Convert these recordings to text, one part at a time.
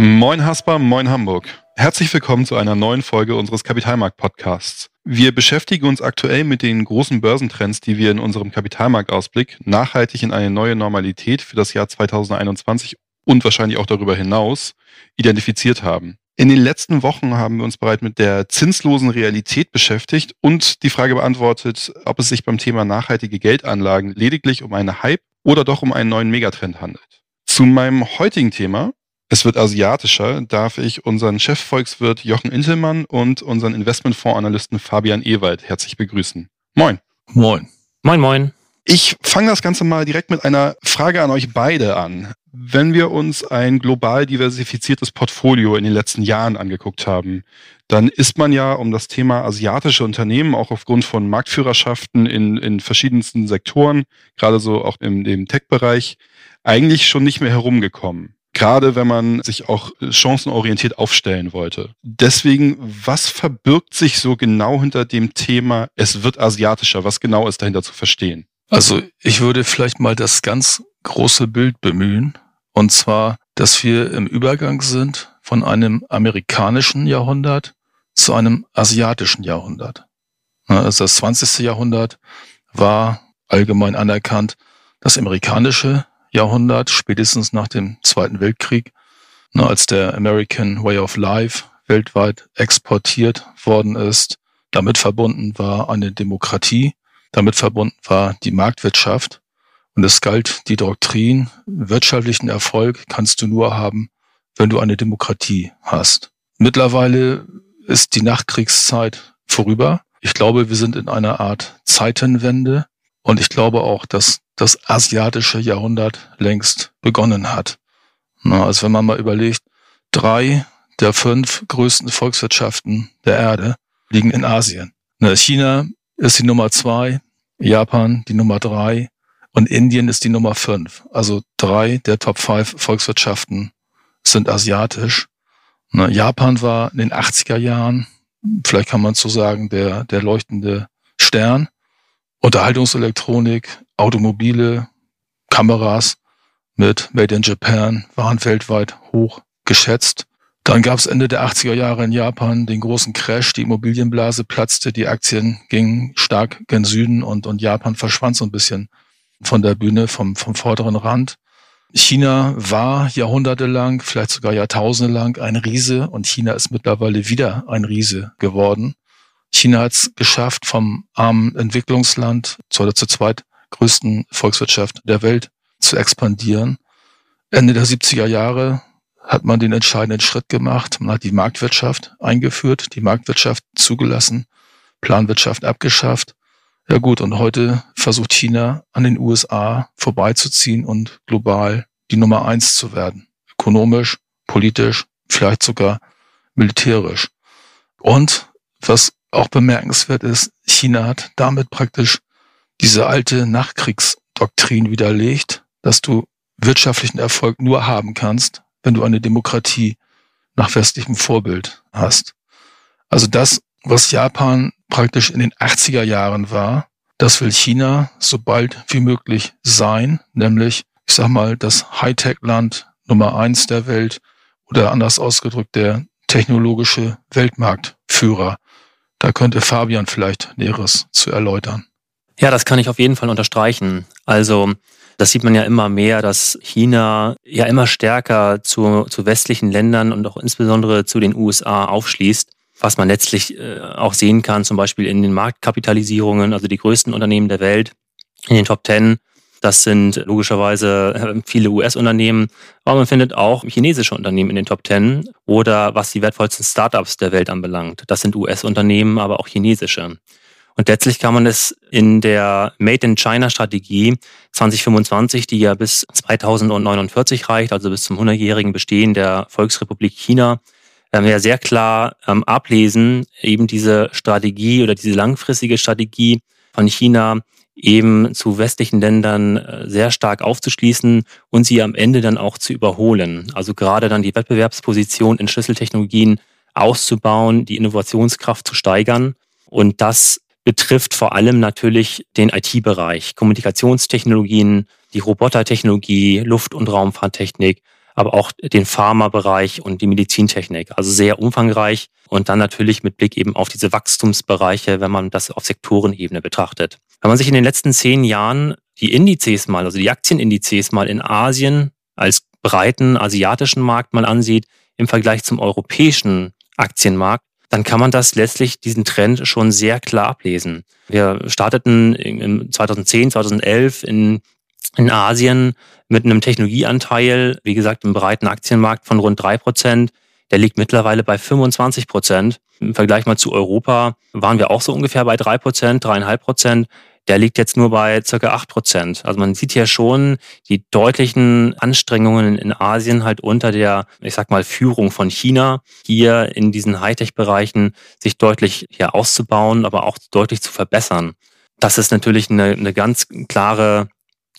Moin Hasper, moin Hamburg. Herzlich willkommen zu einer neuen Folge unseres Kapitalmarkt-Podcasts. Wir beschäftigen uns aktuell mit den großen Börsentrends, die wir in unserem Kapitalmarktausblick nachhaltig in eine neue Normalität für das Jahr 2021 und wahrscheinlich auch darüber hinaus identifiziert haben. In den letzten Wochen haben wir uns bereits mit der zinslosen Realität beschäftigt und die Frage beantwortet, ob es sich beim Thema nachhaltige Geldanlagen lediglich um eine Hype oder doch um einen neuen Megatrend handelt. Zu meinem heutigen Thema es wird asiatischer, darf ich unseren Chefvolkswirt Jochen Intelmann und unseren Investmentfondsanalysten Fabian Ewald herzlich begrüßen. Moin. Moin. Moin, moin. Ich fange das Ganze mal direkt mit einer Frage an euch beide an. Wenn wir uns ein global diversifiziertes Portfolio in den letzten Jahren angeguckt haben, dann ist man ja um das Thema asiatische Unternehmen auch aufgrund von Marktführerschaften in, in verschiedensten Sektoren, gerade so auch im, im Tech-Bereich, eigentlich schon nicht mehr herumgekommen gerade wenn man sich auch chancenorientiert aufstellen wollte. Deswegen, was verbirgt sich so genau hinter dem Thema, es wird asiatischer? Was genau ist dahinter zu verstehen? Also ich würde vielleicht mal das ganz große Bild bemühen. Und zwar, dass wir im Übergang sind von einem amerikanischen Jahrhundert zu einem asiatischen Jahrhundert. Also das 20. Jahrhundert war allgemein anerkannt das amerikanische Jahrhundert, spätestens nach dem Zweiten Weltkrieg, ne, als der American Way of Life weltweit exportiert worden ist. Damit verbunden war eine Demokratie, damit verbunden war die Marktwirtschaft. Und es galt die Doktrin, wirtschaftlichen Erfolg kannst du nur haben, wenn du eine Demokratie hast. Mittlerweile ist die Nachkriegszeit vorüber. Ich glaube, wir sind in einer Art Zeitenwende. Und ich glaube auch, dass das asiatische Jahrhundert längst begonnen hat. Also wenn man mal überlegt, drei der fünf größten Volkswirtschaften der Erde liegen in Asien. Na, China ist die Nummer zwei, Japan die Nummer drei und Indien ist die Nummer fünf. Also drei der Top five Volkswirtschaften sind asiatisch. Japan war in den 80er Jahren, vielleicht kann man so sagen, der, der leuchtende Stern. Unterhaltungselektronik, Automobile, Kameras mit Made in Japan waren weltweit hoch geschätzt. Dann gab es Ende der 80er Jahre in Japan den großen Crash, die Immobilienblase platzte, die Aktien gingen stark gen Süden und, und Japan verschwand so ein bisschen von der Bühne, vom, vom vorderen Rand. China war jahrhundertelang, vielleicht sogar jahrtausendelang ein Riese und China ist mittlerweile wieder ein Riese geworden. China hat es geschafft, vom armen Entwicklungsland zur, zur zweitgrößten Volkswirtschaft der Welt zu expandieren. Ende der 70er Jahre hat man den entscheidenden Schritt gemacht. Man hat die Marktwirtschaft eingeführt, die Marktwirtschaft zugelassen, Planwirtschaft abgeschafft. Ja gut, und heute versucht China an den USA vorbeizuziehen und global die Nummer eins zu werden. Ökonomisch, politisch, vielleicht sogar militärisch. Und was auch bemerkenswert ist, China hat damit praktisch diese alte Nachkriegsdoktrin widerlegt, dass du wirtschaftlichen Erfolg nur haben kannst, wenn du eine Demokratie nach westlichem Vorbild hast. Also das, was Japan praktisch in den 80er Jahren war, das will China so bald wie möglich sein, nämlich, ich sag mal, das Hightech-Land Nummer eins der Welt oder anders ausgedrückt der technologische Weltmarktführer. Da könnte Fabian vielleicht Näheres zu erläutern. Ja, das kann ich auf jeden Fall unterstreichen. Also das sieht man ja immer mehr, dass China ja immer stärker zu, zu westlichen Ländern und auch insbesondere zu den USA aufschließt, was man letztlich äh, auch sehen kann, zum Beispiel in den Marktkapitalisierungen, also die größten Unternehmen der Welt, in den Top Ten das sind logischerweise äh, viele US-Unternehmen, aber man findet auch chinesische Unternehmen in den Top Ten oder was die wertvollsten Startups der Welt anbelangt. Das sind US-Unternehmen, aber auch chinesische. Und letztlich kann man es in der Made in China Strategie 2025, die ja bis 2049 reicht, also bis zum 100-jährigen Bestehen der Volksrepublik China, ähm, ja sehr klar ähm, ablesen, eben diese Strategie oder diese langfristige Strategie von China eben zu westlichen Ländern äh, sehr stark aufzuschließen und sie am Ende dann auch zu überholen. Also gerade dann die Wettbewerbsposition in Schlüsseltechnologien auszubauen, die Innovationskraft zu steigern. Und das betrifft vor allem natürlich den IT-Bereich, Kommunikationstechnologien, die Robotertechnologie, Luft- und Raumfahrttechnik, aber auch den Pharmabereich und die Medizintechnik. Also sehr umfangreich und dann natürlich mit Blick eben auf diese Wachstumsbereiche, wenn man das auf Sektorenebene betrachtet. Wenn man sich in den letzten zehn Jahren die Indizes mal, also die Aktienindizes mal in Asien als breiten asiatischen Markt mal ansieht, im Vergleich zum europäischen Aktienmarkt, dann kann man das letztlich diesen Trend schon sehr klar ablesen. Wir starteten im 2010, 2011 in, in Asien mit einem Technologieanteil, wie gesagt, im breiten Aktienmarkt von rund drei Prozent. Der liegt mittlerweile bei 25 Prozent. Im Vergleich mal zu Europa waren wir auch so ungefähr bei drei Prozent, dreieinhalb Prozent der liegt jetzt nur bei circa acht Prozent. Also man sieht ja schon die deutlichen Anstrengungen in Asien halt unter der, ich sag mal, Führung von China, hier in diesen Hightech-Bereichen sich deutlich hier auszubauen, aber auch deutlich zu verbessern. Das ist natürlich eine, eine ganz klare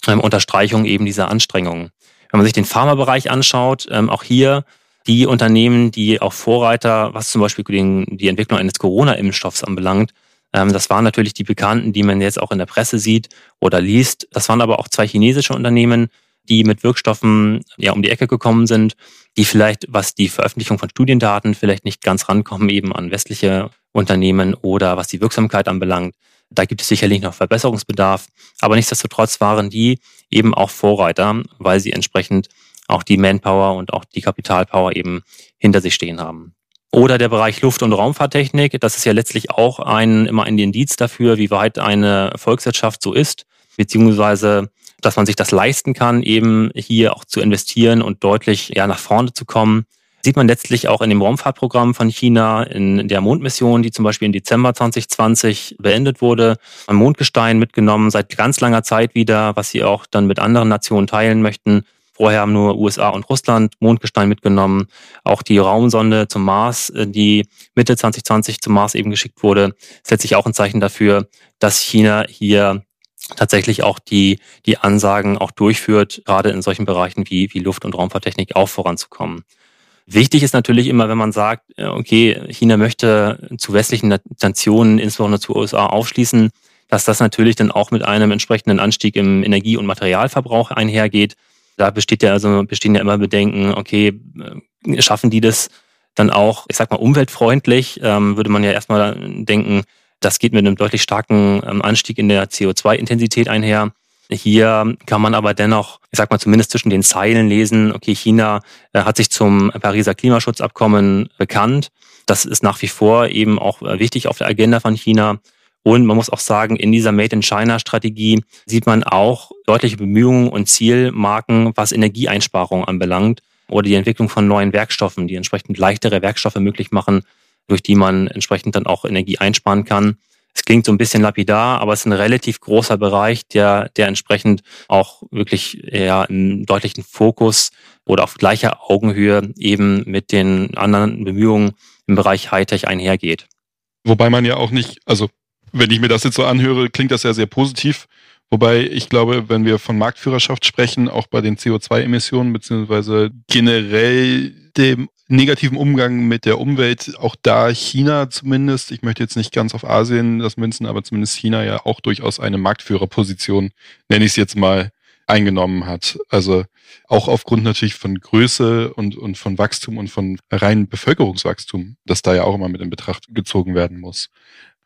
ähm, Unterstreichung eben dieser Anstrengungen. Wenn man sich den Pharmabereich anschaut, ähm, auch hier die Unternehmen, die auch Vorreiter, was zum Beispiel den, die Entwicklung eines Corona-Impfstoffs anbelangt, ähm, das waren natürlich die Bekannten, die man jetzt auch in der Presse sieht oder liest. Das waren aber auch zwei chinesische Unternehmen, die mit Wirkstoffen ja um die Ecke gekommen sind, die vielleicht, was die Veröffentlichung von Studiendaten vielleicht nicht ganz rankommen, eben an westliche Unternehmen oder was die Wirksamkeit anbelangt. Da gibt es sicherlich noch Verbesserungsbedarf, aber nichtsdestotrotz waren die eben auch Vorreiter, weil sie entsprechend auch die Manpower und auch die Kapitalpower eben hinter sich stehen haben. Oder der Bereich Luft- und Raumfahrttechnik. Das ist ja letztlich auch ein, immer ein Indiz dafür, wie weit eine Volkswirtschaft so ist, beziehungsweise dass man sich das leisten kann, eben hier auch zu investieren und deutlich ja, nach vorne zu kommen. Sieht man letztlich auch in dem Raumfahrtprogramm von China, in der Mondmission, die zum Beispiel im Dezember 2020 beendet wurde, ein Mondgestein mitgenommen, seit ganz langer Zeit wieder, was sie auch dann mit anderen Nationen teilen möchten. Vorher haben nur USA und Russland Mondgestein mitgenommen. Auch die Raumsonde zum Mars, äh, die Mitte 2020 zum Mars eben geschickt wurde, setzt sich auch ein Zeichen dafür, dass China hier tatsächlich auch die, die Ansagen auch durchführt, gerade in solchen Bereichen wie, wie Luft- und Raumfahrttechnik auch voranzukommen. Wichtig ist natürlich immer, wenn man sagt, äh, okay, China möchte zu westlichen Nationen, insbesondere zu USA, aufschließen, dass das natürlich dann auch mit einem entsprechenden Anstieg im Energie- und Materialverbrauch einhergeht. Da besteht ja also bestehen ja immer Bedenken, okay, äh, schaffen die das dann auch, ich sag mal, umweltfreundlich? Ähm, würde man ja erstmal denken, das geht mit einem deutlich starken ähm, Anstieg in der CO2-Intensität einher. Hier kann man aber dennoch, ich sag mal, zumindest zwischen den Zeilen lesen, okay, China äh, hat sich zum Pariser Klimaschutzabkommen bekannt. Das ist nach wie vor eben auch äh, wichtig auf der Agenda von China. Und man muss auch sagen, in dieser Made in China Strategie sieht man auch deutliche Bemühungen und Zielmarken, was Energieeinsparung anbelangt oder die Entwicklung von neuen Werkstoffen, die entsprechend leichtere Werkstoffe möglich machen, durch die man entsprechend dann auch Energie einsparen kann. Es klingt so ein bisschen lapidar, aber es ist ein relativ großer Bereich, der, der entsprechend auch wirklich eher im deutlichen Fokus oder auf gleicher Augenhöhe eben mit den anderen Bemühungen im Bereich Hightech einhergeht. Wobei man ja auch nicht, also wenn ich mir das jetzt so anhöre, klingt das ja sehr positiv. Wobei ich glaube, wenn wir von Marktführerschaft sprechen, auch bei den CO2-Emissionen beziehungsweise generell dem negativen Umgang mit der Umwelt, auch da China zumindest, ich möchte jetzt nicht ganz auf Asien das münzen, aber zumindest China ja auch durchaus eine Marktführerposition, nenne ich es jetzt mal, eingenommen hat. Also auch aufgrund natürlich von Größe und, und von Wachstum und von reinem Bevölkerungswachstum, das da ja auch immer mit in Betracht gezogen werden muss.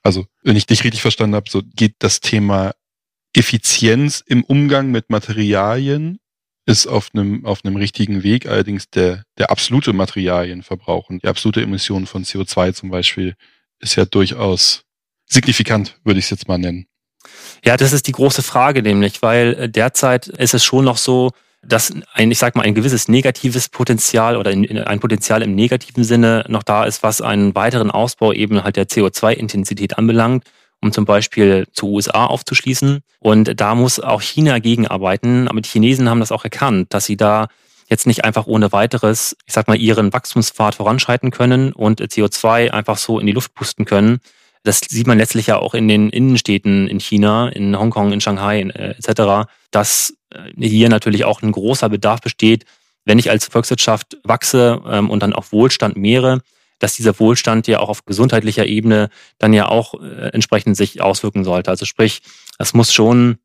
Also, wenn ich dich richtig verstanden habe, so geht das Thema Effizienz im Umgang mit Materialien ist auf einem, auf einem richtigen Weg. Allerdings der, der absolute Materialienverbrauch und die absolute Emission von CO2 zum Beispiel ist ja durchaus signifikant, würde ich es jetzt mal nennen. Ja, das ist die große Frage nämlich, weil äh, derzeit ist es schon noch so, dass ein, ich sag mal, ein gewisses negatives Potenzial oder ein Potenzial im negativen Sinne noch da ist, was einen weiteren Ausbau eben halt der CO2-Intensität anbelangt, um zum Beispiel zu USA aufzuschließen. Und da muss auch China gegenarbeiten. Aber die Chinesen haben das auch erkannt, dass sie da jetzt nicht einfach ohne weiteres, ich sag mal, ihren Wachstumspfad voranschreiten können und CO2 einfach so in die Luft pusten können. Das sieht man letztlich ja auch in den Innenstädten in China, in Hongkong, in Shanghai äh, etc., dass hier natürlich auch ein großer Bedarf besteht, wenn ich als Volkswirtschaft wachse ähm, und dann auch Wohlstand mehre, dass dieser Wohlstand ja auch auf gesundheitlicher Ebene dann ja auch äh, entsprechend sich auswirken sollte. Also sprich, es muss schon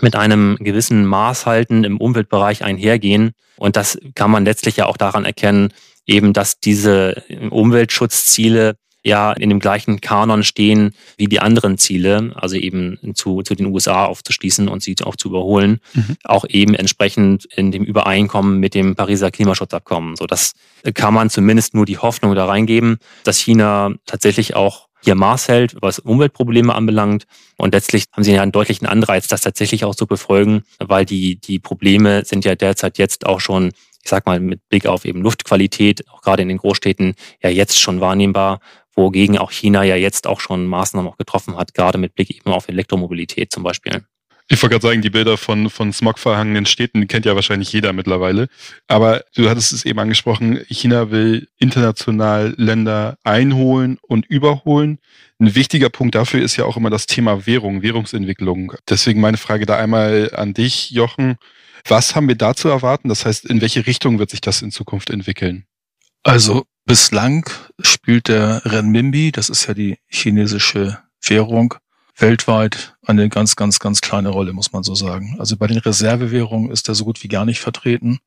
mit einem gewissen Maßhalten im Umweltbereich einhergehen. Und das kann man letztlich ja auch daran erkennen, eben, dass diese Umweltschutzziele ja in dem gleichen Kanon stehen wie die anderen Ziele, also eben zu, zu den USA aufzuschließen und sie auch zu überholen, mhm. auch eben entsprechend in dem Übereinkommen mit dem Pariser Klimaschutzabkommen. So, das kann man zumindest nur die Hoffnung da reingeben, dass China tatsächlich auch hier Maß hält, was Umweltprobleme anbelangt. Und letztlich haben sie ja einen deutlichen Anreiz, das tatsächlich auch zu befolgen, weil die, die Probleme sind ja derzeit jetzt auch schon ich sag mal, mit Blick auf eben Luftqualität, auch gerade in den Großstädten, ja jetzt schon wahrnehmbar, wogegen auch China ja jetzt auch schon Maßnahmen auch getroffen hat, gerade mit Blick eben auf Elektromobilität zum Beispiel. Ich wollte gerade sagen, die Bilder von, von smogverhangenen Städten die kennt ja wahrscheinlich jeder mittlerweile. Aber du hattest es eben angesprochen, China will international Länder einholen und überholen. Ein wichtiger Punkt dafür ist ja auch immer das Thema Währung, Währungsentwicklung. Deswegen meine Frage da einmal an dich, Jochen. Was haben wir da zu erwarten? Das heißt, in welche Richtung wird sich das in Zukunft entwickeln? Also bislang spielt der Renminbi, das ist ja die chinesische Währung, weltweit eine ganz, ganz, ganz kleine Rolle, muss man so sagen. Also bei den Reservewährungen ist er so gut wie gar nicht vertreten.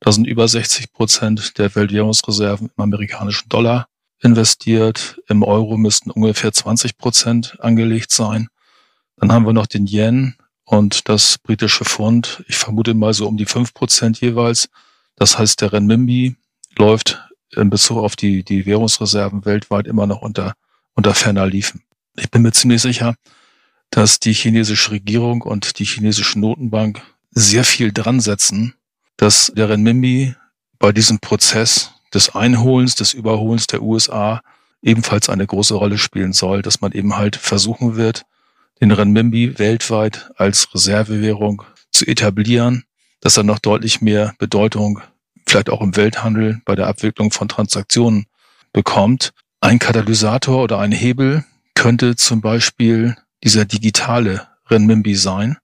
Da sind über 60 Prozent der Weltwährungsreserven im amerikanischen Dollar investiert. Im Euro müssten ungefähr 20 Prozent angelegt sein. Dann haben wir noch den Yen und das britische Pfund. Ich vermute mal so um die fünf Prozent jeweils. Das heißt, der Renminbi läuft in Bezug auf die, die Währungsreserven weltweit immer noch unter, unter ferner liefen. Ich bin mir ziemlich sicher, dass die chinesische Regierung und die chinesische Notenbank sehr viel dran setzen, dass der Renminbi bei diesem Prozess des Einholens, des Überholens der USA ebenfalls eine große Rolle spielen soll, dass man eben halt versuchen wird, den Renminbi weltweit als Reservewährung zu etablieren, dass er noch deutlich mehr Bedeutung vielleicht auch im Welthandel bei der Abwicklung von Transaktionen bekommt. Ein Katalysator oder ein Hebel könnte zum Beispiel dieser digitale Renminbi sein.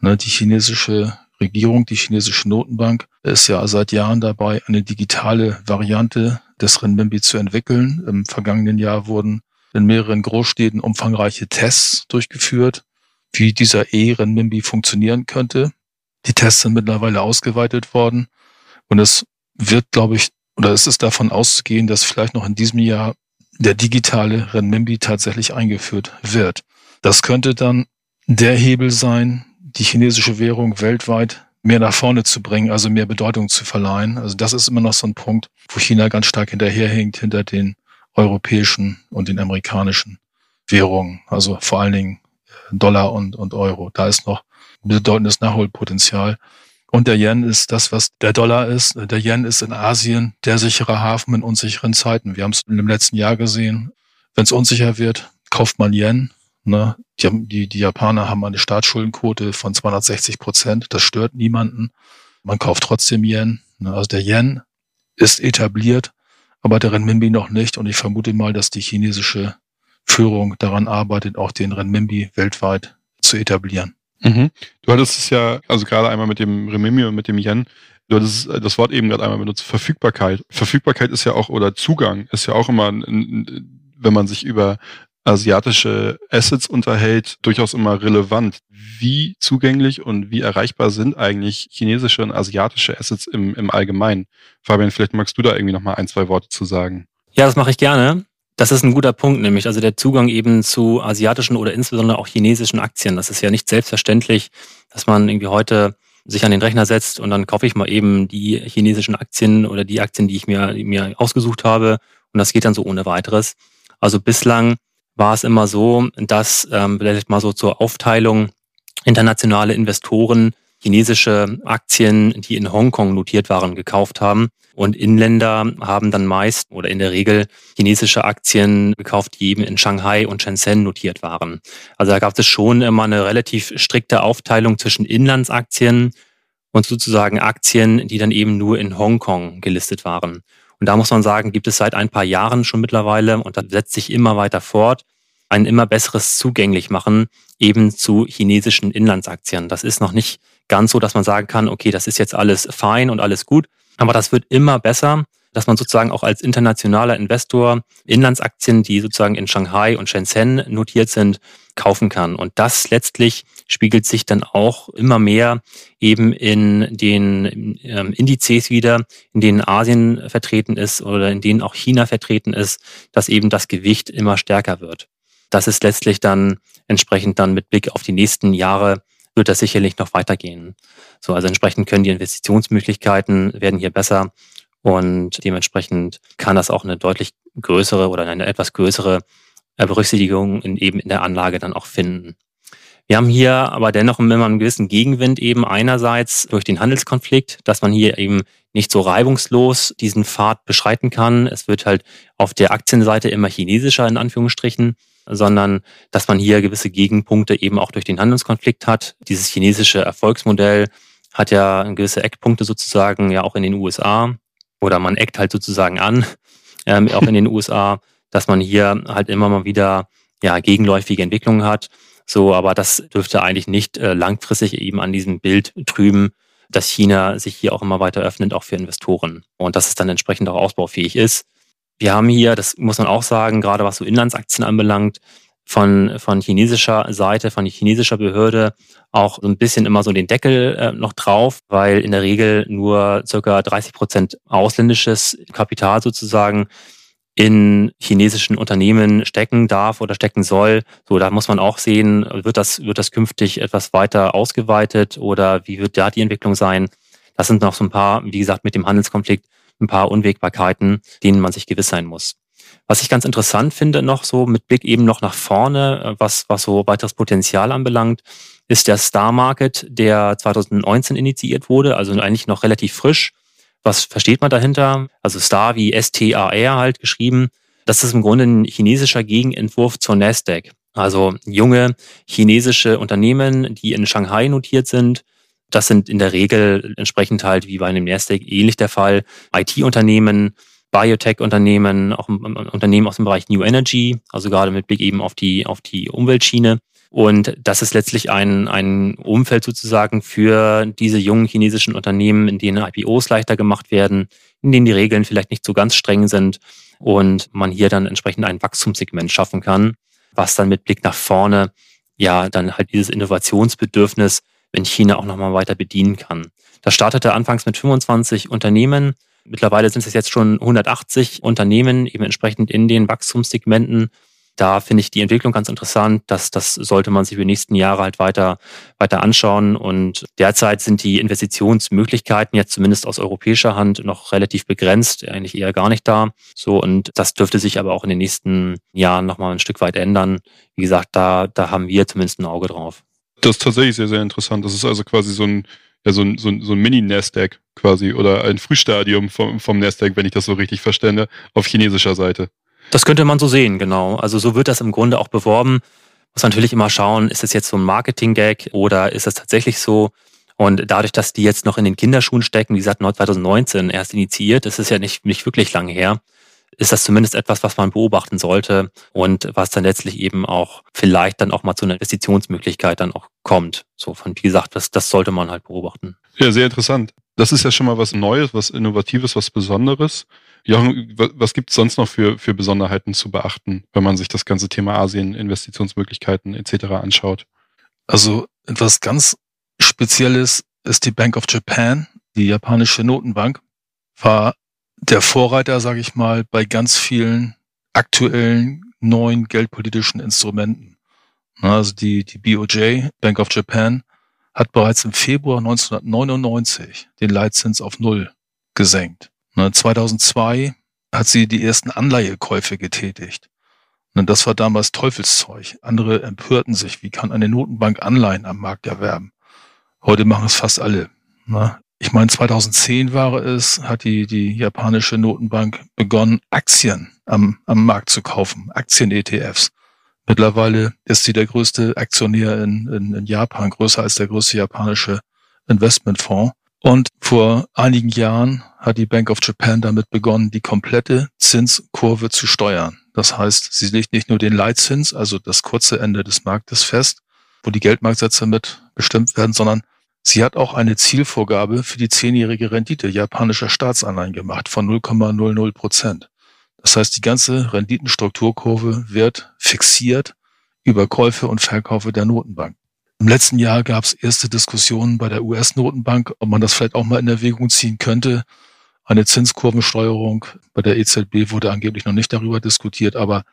Ne, die chinesische Regierung, die chinesische Notenbank ist ja seit Jahren dabei, eine digitale Variante des Renminbi zu entwickeln. Im vergangenen Jahr wurden in mehreren Großstädten umfangreiche Tests durchgeführt, wie dieser E-Renminbi funktionieren könnte. Die Tests sind mittlerweile ausgeweitet worden und es wird, glaube ich, oder es ist davon auszugehen, dass vielleicht noch in diesem Jahr der digitale Renminbi tatsächlich eingeführt wird. Das könnte dann der Hebel sein, die chinesische Währung weltweit mehr nach vorne zu bringen, also mehr Bedeutung zu verleihen. Also das ist immer noch so ein Punkt, wo China ganz stark hinterherhinkt hinter den europäischen und den amerikanischen Währungen, also vor allen Dingen Dollar und, und Euro. Da ist noch bedeutendes Nachholpotenzial. Und der Yen ist das, was der Dollar ist. Der Yen ist in Asien der sichere Hafen in unsicheren Zeiten. Wir haben es im letzten Jahr gesehen. Wenn es unsicher wird, kauft man Yen. Ne? Die, die, die Japaner haben eine Staatsschuldenquote von 260 Prozent. Das stört niemanden. Man kauft trotzdem Yen. Ne? Also der Yen ist etabliert aber der Renminbi noch nicht. Und ich vermute mal, dass die chinesische Führung daran arbeitet, auch den Renminbi weltweit zu etablieren. Mhm. Du hattest es ja, also gerade einmal mit dem Renminbi und mit dem Yen, du hattest das Wort eben gerade einmal benutzt, Verfügbarkeit. Verfügbarkeit ist ja auch, oder Zugang ist ja auch immer, wenn man sich über asiatische Assets unterhält, durchaus immer relevant. Wie zugänglich und wie erreichbar sind eigentlich chinesische und asiatische Assets im, im Allgemeinen? Fabian, vielleicht magst du da irgendwie noch mal ein, zwei Worte zu sagen. Ja, das mache ich gerne. Das ist ein guter Punkt, nämlich also der Zugang eben zu asiatischen oder insbesondere auch chinesischen Aktien. Das ist ja nicht selbstverständlich, dass man irgendwie heute sich an den Rechner setzt und dann kaufe ich mal eben die chinesischen Aktien oder die Aktien, die ich mir, mir ausgesucht habe. Und das geht dann so ohne weiteres. Also bislang war es immer so, dass ähm, vielleicht mal so zur Aufteilung internationale Investoren chinesische Aktien, die in Hongkong notiert waren, gekauft haben. Und Inländer haben dann meist oder in der Regel chinesische Aktien gekauft, die eben in Shanghai und Shenzhen notiert waren. Also da gab es schon immer eine relativ strikte Aufteilung zwischen Inlandsaktien und sozusagen Aktien, die dann eben nur in Hongkong gelistet waren. Und da muss man sagen, gibt es seit ein paar Jahren schon mittlerweile und das setzt sich immer weiter fort, ein immer besseres zugänglich machen eben zu chinesischen Inlandsaktien. Das ist noch nicht ganz so, dass man sagen kann, okay, das ist jetzt alles fein und alles gut, aber das wird immer besser. dass man sozusagen auch als internationaler Investor Inlandsaktien, die sozusagen in Shanghai und Shenzhen notiert sind, kaufen kann. Und das letztlich spiegelt sich dann auch immer mehr eben in den ähm, Indizes wieder, in denen Asien vertreten ist oder in denen auch China vertreten ist, dass eben das Gewicht immer stärker wird. Das ist letztlich dann entsprechend dann mit Blick auf die nächsten Jahre wird das sicherlich noch weitergehen. So, also entsprechend können die Investitionsmöglichkeiten werden hier besser und dementsprechend kann das auch eine deutlich größere oder eine etwas größere äh, Berücksichtigung in, eben in der Anlage dann auch finden. Wir haben hier aber dennoch immer einen gewissen Gegenwind eben einerseits durch den Handelskonflikt, dass man hier eben nicht so reibungslos diesen Pfad beschreiten kann. Es wird halt auf der Aktienseite immer chinesischer in Anführungsstrichen, sondern dass man hier gewisse Gegenpunkte eben auch durch den Handelskonflikt hat. Dieses chinesische Erfolgsmodell hat ja gewisse Eckpunkte sozusagen ja auch in den USA oder man eckt halt sozusagen an, ähm, auch in den USA, dass man hier halt immer mal wieder ja gegenläufige Entwicklungen hat. So, aber das dürfte eigentlich nicht äh, langfristig eben an diesem Bild trüben, dass China sich hier auch immer weiter öffnet, auch für Investoren. Und dass es dann entsprechend auch ausbaufähig ist. Wir haben hier, das muss man auch sagen, gerade was so Inlandsaktien anbelangt, von, von chinesischer Seite, von chinesischer Behörde auch so ein bisschen immer so den Deckel äh, noch drauf, weil in der Regel nur circa 30 Prozent ausländisches Kapital sozusagen in chinesischen Unternehmen stecken darf oder stecken soll. So, da muss man auch sehen, wird das, wird das künftig etwas weiter ausgeweitet oder wie wird da die Entwicklung sein? Das sind noch so ein paar, wie gesagt, mit dem Handelskonflikt ein paar Unwägbarkeiten, denen man sich gewiss sein muss. Was ich ganz interessant finde noch so mit Blick eben noch nach vorne, äh, was, was so weiteres Potenzial anbelangt, ist der Star Market, der 2019 initiiert wurde, also eigentlich noch relativ frisch. Was versteht man dahinter? Also Star wie S-T-A-R halt geschrieben. Das ist im Grunde ein chinesischer Gegenentwurf zur Nasdaq. Also junge chinesische Unternehmen, die in Shanghai notiert sind. Das sind in der Regel entsprechend halt wie bei einem Nasdaq ähnlich der Fall. IT-Unternehmen, Biotech-Unternehmen, auch Unternehmen aus dem Bereich New Energy, also gerade mit Blick eben auf die, auf die Umweltschiene. Und das ist letztlich ein, ein Umfeld sozusagen für diese jungen chinesischen Unternehmen, in denen IPOs leichter gemacht werden, in denen die Regeln vielleicht nicht so ganz streng sind und man hier dann entsprechend ein Wachstumssegment schaffen kann, was dann mit Blick nach vorne ja dann halt dieses Innovationsbedürfnis in China auch nochmal weiter bedienen kann. Das startete anfangs mit 25 Unternehmen. Mittlerweile sind es jetzt schon 180 Unternehmen, eben entsprechend in den Wachstumssegmenten da finde ich die Entwicklung ganz interessant. dass das sollte man sich für die nächsten Jahre halt weiter, weiter anschauen. Und derzeit sind die Investitionsmöglichkeiten jetzt zumindest aus europäischer Hand noch relativ begrenzt, eigentlich eher gar nicht da. So, und das dürfte sich aber auch in den nächsten Jahren nochmal ein Stück weit ändern. Wie gesagt, da, da haben wir zumindest ein Auge drauf. Das ist tatsächlich sehr, sehr interessant. Das ist also quasi so ein, ja, so ein, so ein, so ein Mini-Nasdaq quasi oder ein Frühstadium vom, vom Nasdaq, wenn ich das so richtig verstände, auf chinesischer Seite. Das könnte man so sehen, genau. Also so wird das im Grunde auch beworben. Muss natürlich immer schauen, ist es jetzt so ein Marketing-Gag oder ist es tatsächlich so? Und dadurch, dass die jetzt noch in den Kinderschuhen stecken, wie gesagt, 2019 erst initiiert, das ist ja nicht, nicht wirklich lange her, ist das zumindest etwas, was man beobachten sollte und was dann letztlich eben auch vielleicht dann auch mal zu einer Investitionsmöglichkeit dann auch kommt. So von, wie gesagt, das, das sollte man halt beobachten. Ja, sehr interessant. Das ist ja schon mal was Neues, was Innovatives, was Besonderes. Jochen, was gibt es sonst noch für, für Besonderheiten zu beachten, wenn man sich das ganze Thema Asien, Investitionsmöglichkeiten etc. anschaut? Also etwas ganz Spezielles ist die Bank of Japan, die japanische Notenbank, war der Vorreiter, sage ich mal, bei ganz vielen aktuellen neuen geldpolitischen Instrumenten. Also die, die BOJ, Bank of Japan, hat bereits im Februar 1999 den Leitzins auf Null gesenkt. 2002 ne, hat sie die ersten Anleihekäufe getätigt. Das war damals Teufelszeug. Andere empörten sich, wie kann eine Notenbank Anleihen am Markt erwerben? Heute machen es fast alle. Ich meine, 2010 war es, hat die, die japanische Notenbank begonnen, Aktien am, am Markt zu kaufen, Aktien-ETFs. Mittlerweile ist sie der größte Aktionär in, in, in Japan, größer als der größte japanische Investmentfonds. Und vor einigen Jahren hat die Bank of Japan damit begonnen, die komplette Zinskurve zu steuern. Das heißt, sie legt nicht nur den Leitzins, also das kurze Ende des Marktes fest, wo die Geldmarktsätze mit bestimmt werden, sondern Sie hat auch eine Zielvorgabe für die zehnjährige Rendite japanischer Staatsanleihen gemacht von 0,00 Prozent. Das heißt, die ganze Renditenstrukturkurve wird fixiert über Käufe und Verkäufe der Notenbank. Im letzten Jahr gab es erste Diskussionen bei der US-Notenbank, ob man das vielleicht auch mal in Erwägung ziehen könnte. Eine Zinskurvensteuerung bei der EZB wurde angeblich noch nicht darüber diskutiert, aber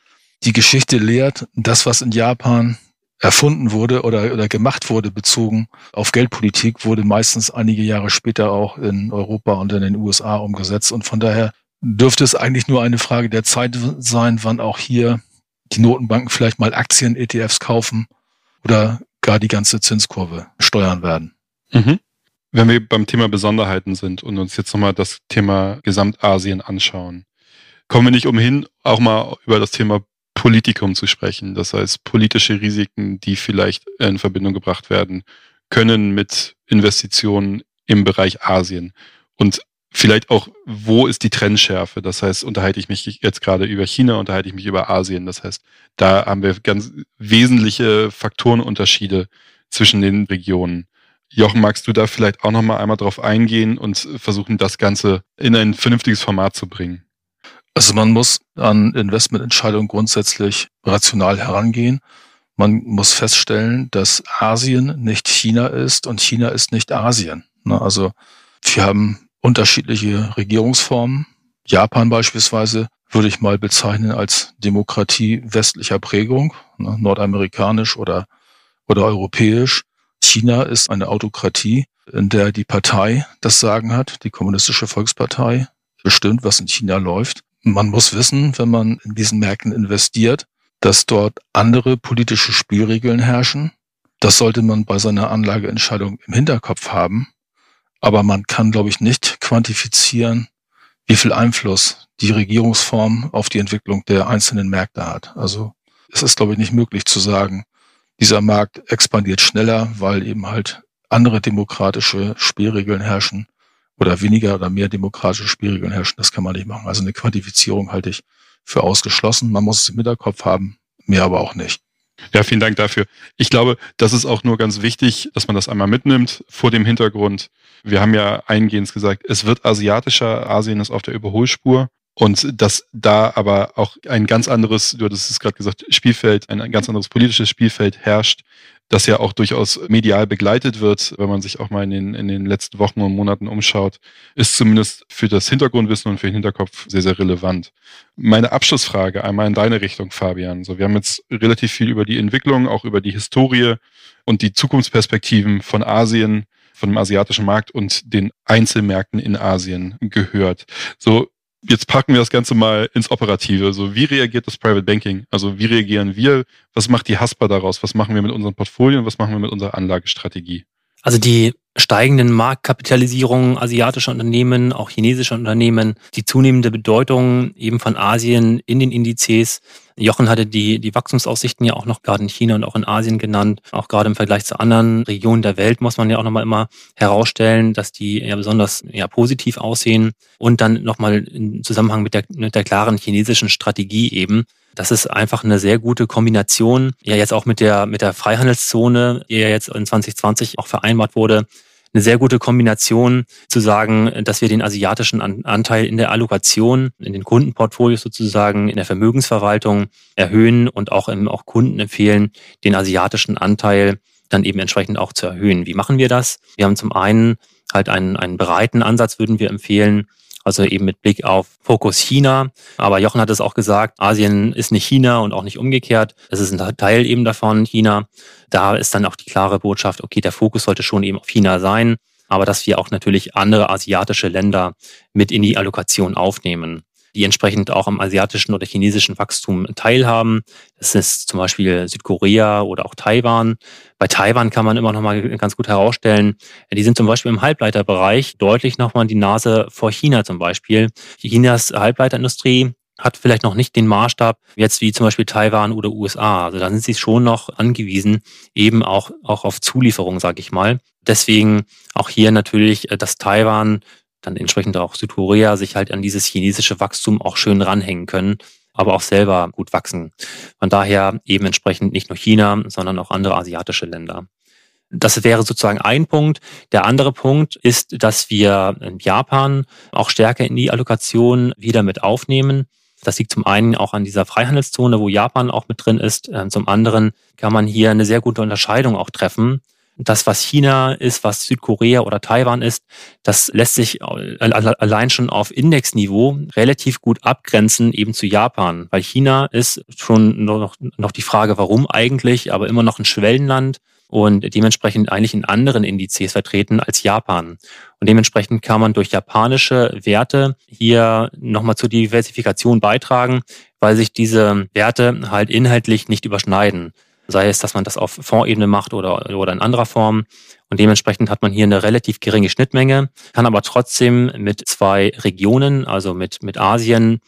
die Geschichte lehrt, das, was in Japan erfunden wurde oder, oder gemacht wurde, bezogen auf Geldpolitik, wurde meistens einige Jahre später auch in Europa und in den USA umgesetzt. Und von daher dürfte es eigentlich nur eine Frage der Zeit sein, wann auch hier die Notenbanken vielleicht mal Aktien-ETFs kaufen oder gar die ganze Zinskurve steuern werden. Mhm. Wenn wir beim Thema Besonderheiten sind und uns jetzt nochmal das Thema Gesamtasien anschauen, kommen wir nicht umhin, auch mal über das Thema Politikum zu sprechen. Das heißt, politische Risiken, die vielleicht in Verbindung gebracht werden können mit Investitionen im Bereich Asien. Und vielleicht auch, wo ist die Trendschärfe? Das heißt, unterhalte ich mich jetzt gerade über China, unterhalte ich mich über Asien. Das heißt, da haben wir ganz wesentliche Faktorenunterschiede zwischen den Regionen. Jochen, magst du da vielleicht auch noch mal einmal drauf eingehen und versuchen, das Ganze in ein vernünftiges Format zu bringen? Also man muss an Investmententscheidungen grundsätzlich rational herangehen. Man muss feststellen, dass Asien nicht China ist und China ist nicht Asien. Ne, also wir haben unterschiedliche Regierungsformen. Japan beispielsweise würde ich mal bezeichnen als Demokratie westlicher Prägung, ne, nordamerikanisch oder, oder europäisch. China ist eine Autokratie, in der die Partei das Sagen hat, die Kommunistische Volkspartei bestimmt, was in China läuft. Man muss wissen, wenn man in diesen Märkten investiert, dass dort andere politische Spielregeln herrschen. Das sollte man bei seiner Anlageentscheidung im Hinterkopf haben. Aber man kann, glaube ich, nicht quantifizieren, wie viel Einfluss die Regierungsform auf die Entwicklung der einzelnen Märkte hat. Also es ist, glaube ich, nicht möglich zu sagen, dieser Markt expandiert schneller, weil eben halt andere demokratische Spielregeln herrschen oder weniger oder mehr demokratische Spielregeln herrschen. Das kann man nicht machen. Also eine Quantifizierung halte ich für ausgeschlossen. Man muss es im Hinterkopf haben, mehr aber auch nicht. Ja, vielen Dank dafür. Ich glaube, das ist auch nur ganz wichtig, dass man das einmal mitnimmt vor dem Hintergrund. Wir haben ja eingehend gesagt, es wird asiatischer, Asien ist auf der Überholspur. Und dass da aber auch ein ganz anderes, du hattest es gerade gesagt, Spielfeld, ein ganz anderes politisches Spielfeld herrscht, das ja auch durchaus medial begleitet wird, wenn man sich auch mal in den, in den letzten Wochen und Monaten umschaut, ist zumindest für das Hintergrundwissen und für den Hinterkopf sehr, sehr relevant. Meine Abschlussfrage einmal in deine Richtung, Fabian. So, wir haben jetzt relativ viel über die Entwicklung, auch über die Historie und die Zukunftsperspektiven von Asien, von dem asiatischen Markt und den Einzelmärkten in Asien gehört. So, Jetzt packen wir das Ganze mal ins Operative. Also wie reagiert das Private Banking? Also wie reagieren wir? Was macht die Haspa daraus? Was machen wir mit unseren Portfolien? Was machen wir mit unserer Anlagestrategie? Also die steigenden Marktkapitalisierungen asiatischer Unternehmen, auch chinesischer Unternehmen, die zunehmende Bedeutung eben von Asien in den Indizes. Jochen hatte die, die Wachstumsaussichten ja auch noch gerade in China und auch in Asien genannt. Auch gerade im Vergleich zu anderen Regionen der Welt muss man ja auch nochmal immer herausstellen, dass die ja besonders ja, positiv aussehen. Und dann nochmal im Zusammenhang mit der, mit der klaren chinesischen Strategie eben, das ist einfach eine sehr gute Kombination. Ja, jetzt auch mit der, mit der Freihandelszone, die ja jetzt in 2020 auch vereinbart wurde, eine sehr gute Kombination zu sagen, dass wir den asiatischen Anteil in der Allokation, in den Kundenportfolios sozusagen, in der Vermögensverwaltung erhöhen und auch, im, auch Kunden empfehlen, den asiatischen Anteil dann eben entsprechend auch zu erhöhen. Wie machen wir das? Wir haben zum einen halt einen, einen breiten Ansatz, würden wir empfehlen, also eben mit Blick auf Fokus China. Aber Jochen hat es auch gesagt, Asien ist nicht China und auch nicht umgekehrt. Es ist ein Teil eben davon, China. Da ist dann auch die klare Botschaft, okay, der Fokus sollte schon eben auf China sein, aber dass wir auch natürlich andere asiatische Länder mit in die Allokation aufnehmen die entsprechend auch am asiatischen oder chinesischen Wachstum teilhaben. Das ist zum Beispiel Südkorea oder auch Taiwan. Bei Taiwan kann man immer noch mal ganz gut herausstellen, die sind zum Beispiel im Halbleiterbereich deutlich noch mal die Nase vor China zum Beispiel. Chinas Halbleiterindustrie hat vielleicht noch nicht den Maßstab jetzt wie zum Beispiel Taiwan oder USA. Also da sind sie schon noch angewiesen, eben auch, auch auf Zulieferung, sage ich mal. Deswegen auch hier natürlich, äh, dass Taiwan dann entsprechend auch Südkorea sich halt an dieses chinesische Wachstum auch schön ranhängen können, aber auch selber gut wachsen. Von daher eben entsprechend nicht nur China, sondern auch andere asiatische Länder. Das wäre sozusagen ein Punkt. Der andere Punkt ist, dass wir in Japan auch stärker in die Allokation wieder mit aufnehmen. Das liegt zum einen auch an dieser Freihandelszone, wo Japan auch mit drin ist. Ähm, zum anderen kann man hier eine sehr gute Unterscheidung auch treffen. Das, was China ist, was Südkorea oder Taiwan ist, das lässt sich allein schon auf Indexniveau relativ gut abgrenzen eben zu Japan, weil China ist schon noch, noch die Frage, warum eigentlich, aber immer noch ein Schwellenland und dementsprechend eigentlich in anderen Indizes vertreten als Japan. Und dementsprechend kann man durch japanische Werte hier nochmal zur Diversifikation beitragen, weil sich diese Werte halt inhaltlich nicht überschneiden. Sei es, dass man das auf Fondsebene macht oder, oder in anderer Form. Und dementsprechend hat man hier eine relativ geringe Schnittmenge, kann aber trotzdem mit zwei Regionen, also mit, mit Asien,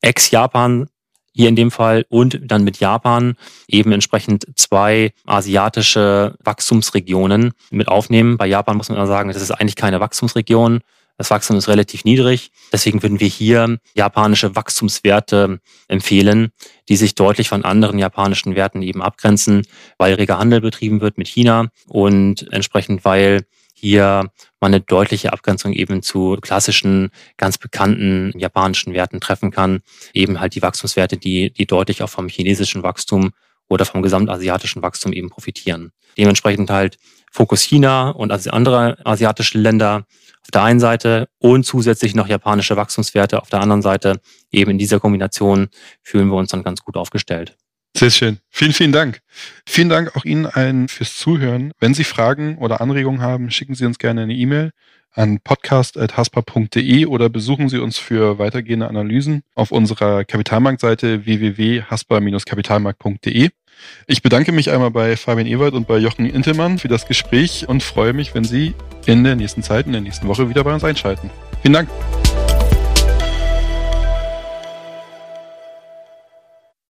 ex-Japan hier in dem Fall und dann mit Japan eben entsprechend zwei asiatische Wachstumsregionen mit aufnehmen. Bei Japan muss man sagen, das ist eigentlich keine Wachstumsregion. Das Wachstum ist relativ niedrig. Deswegen würden wir hier japanische Wachstumswerte empfehlen, die sich deutlich von anderen japanischen Werten eben abgrenzen, weil reger Handel betrieben wird mit China und entsprechend, weil hier man eine deutliche Abgrenzung eben zu klassischen, ganz bekannten japanischen Werten treffen kann. Eben halt die Wachstumswerte, die, die deutlich auch vom chinesischen Wachstum oder vom gesamtasiatischen Wachstum eben profitieren. Dementsprechend halt Fokus China und andere asiatische Länder auf der einen Seite und zusätzlich noch japanische Wachstumswerte auf der anderen Seite. Eben in dieser Kombination fühlen wir uns dann ganz gut aufgestellt. Sehr schön. Vielen, vielen Dank. Vielen Dank auch Ihnen allen fürs Zuhören. Wenn Sie Fragen oder Anregungen haben, schicken Sie uns gerne eine E-Mail an podcast.haspa.de oder besuchen Sie uns für weitergehende Analysen auf unserer Kapitalmarktseite www.haspa-kapitalmarkt.de. Ich bedanke mich einmal bei Fabian Ewald und bei Jochen Intelmann für das Gespräch und freue mich, wenn Sie in der nächsten Zeit, in der nächsten Woche wieder bei uns einschalten. Vielen Dank.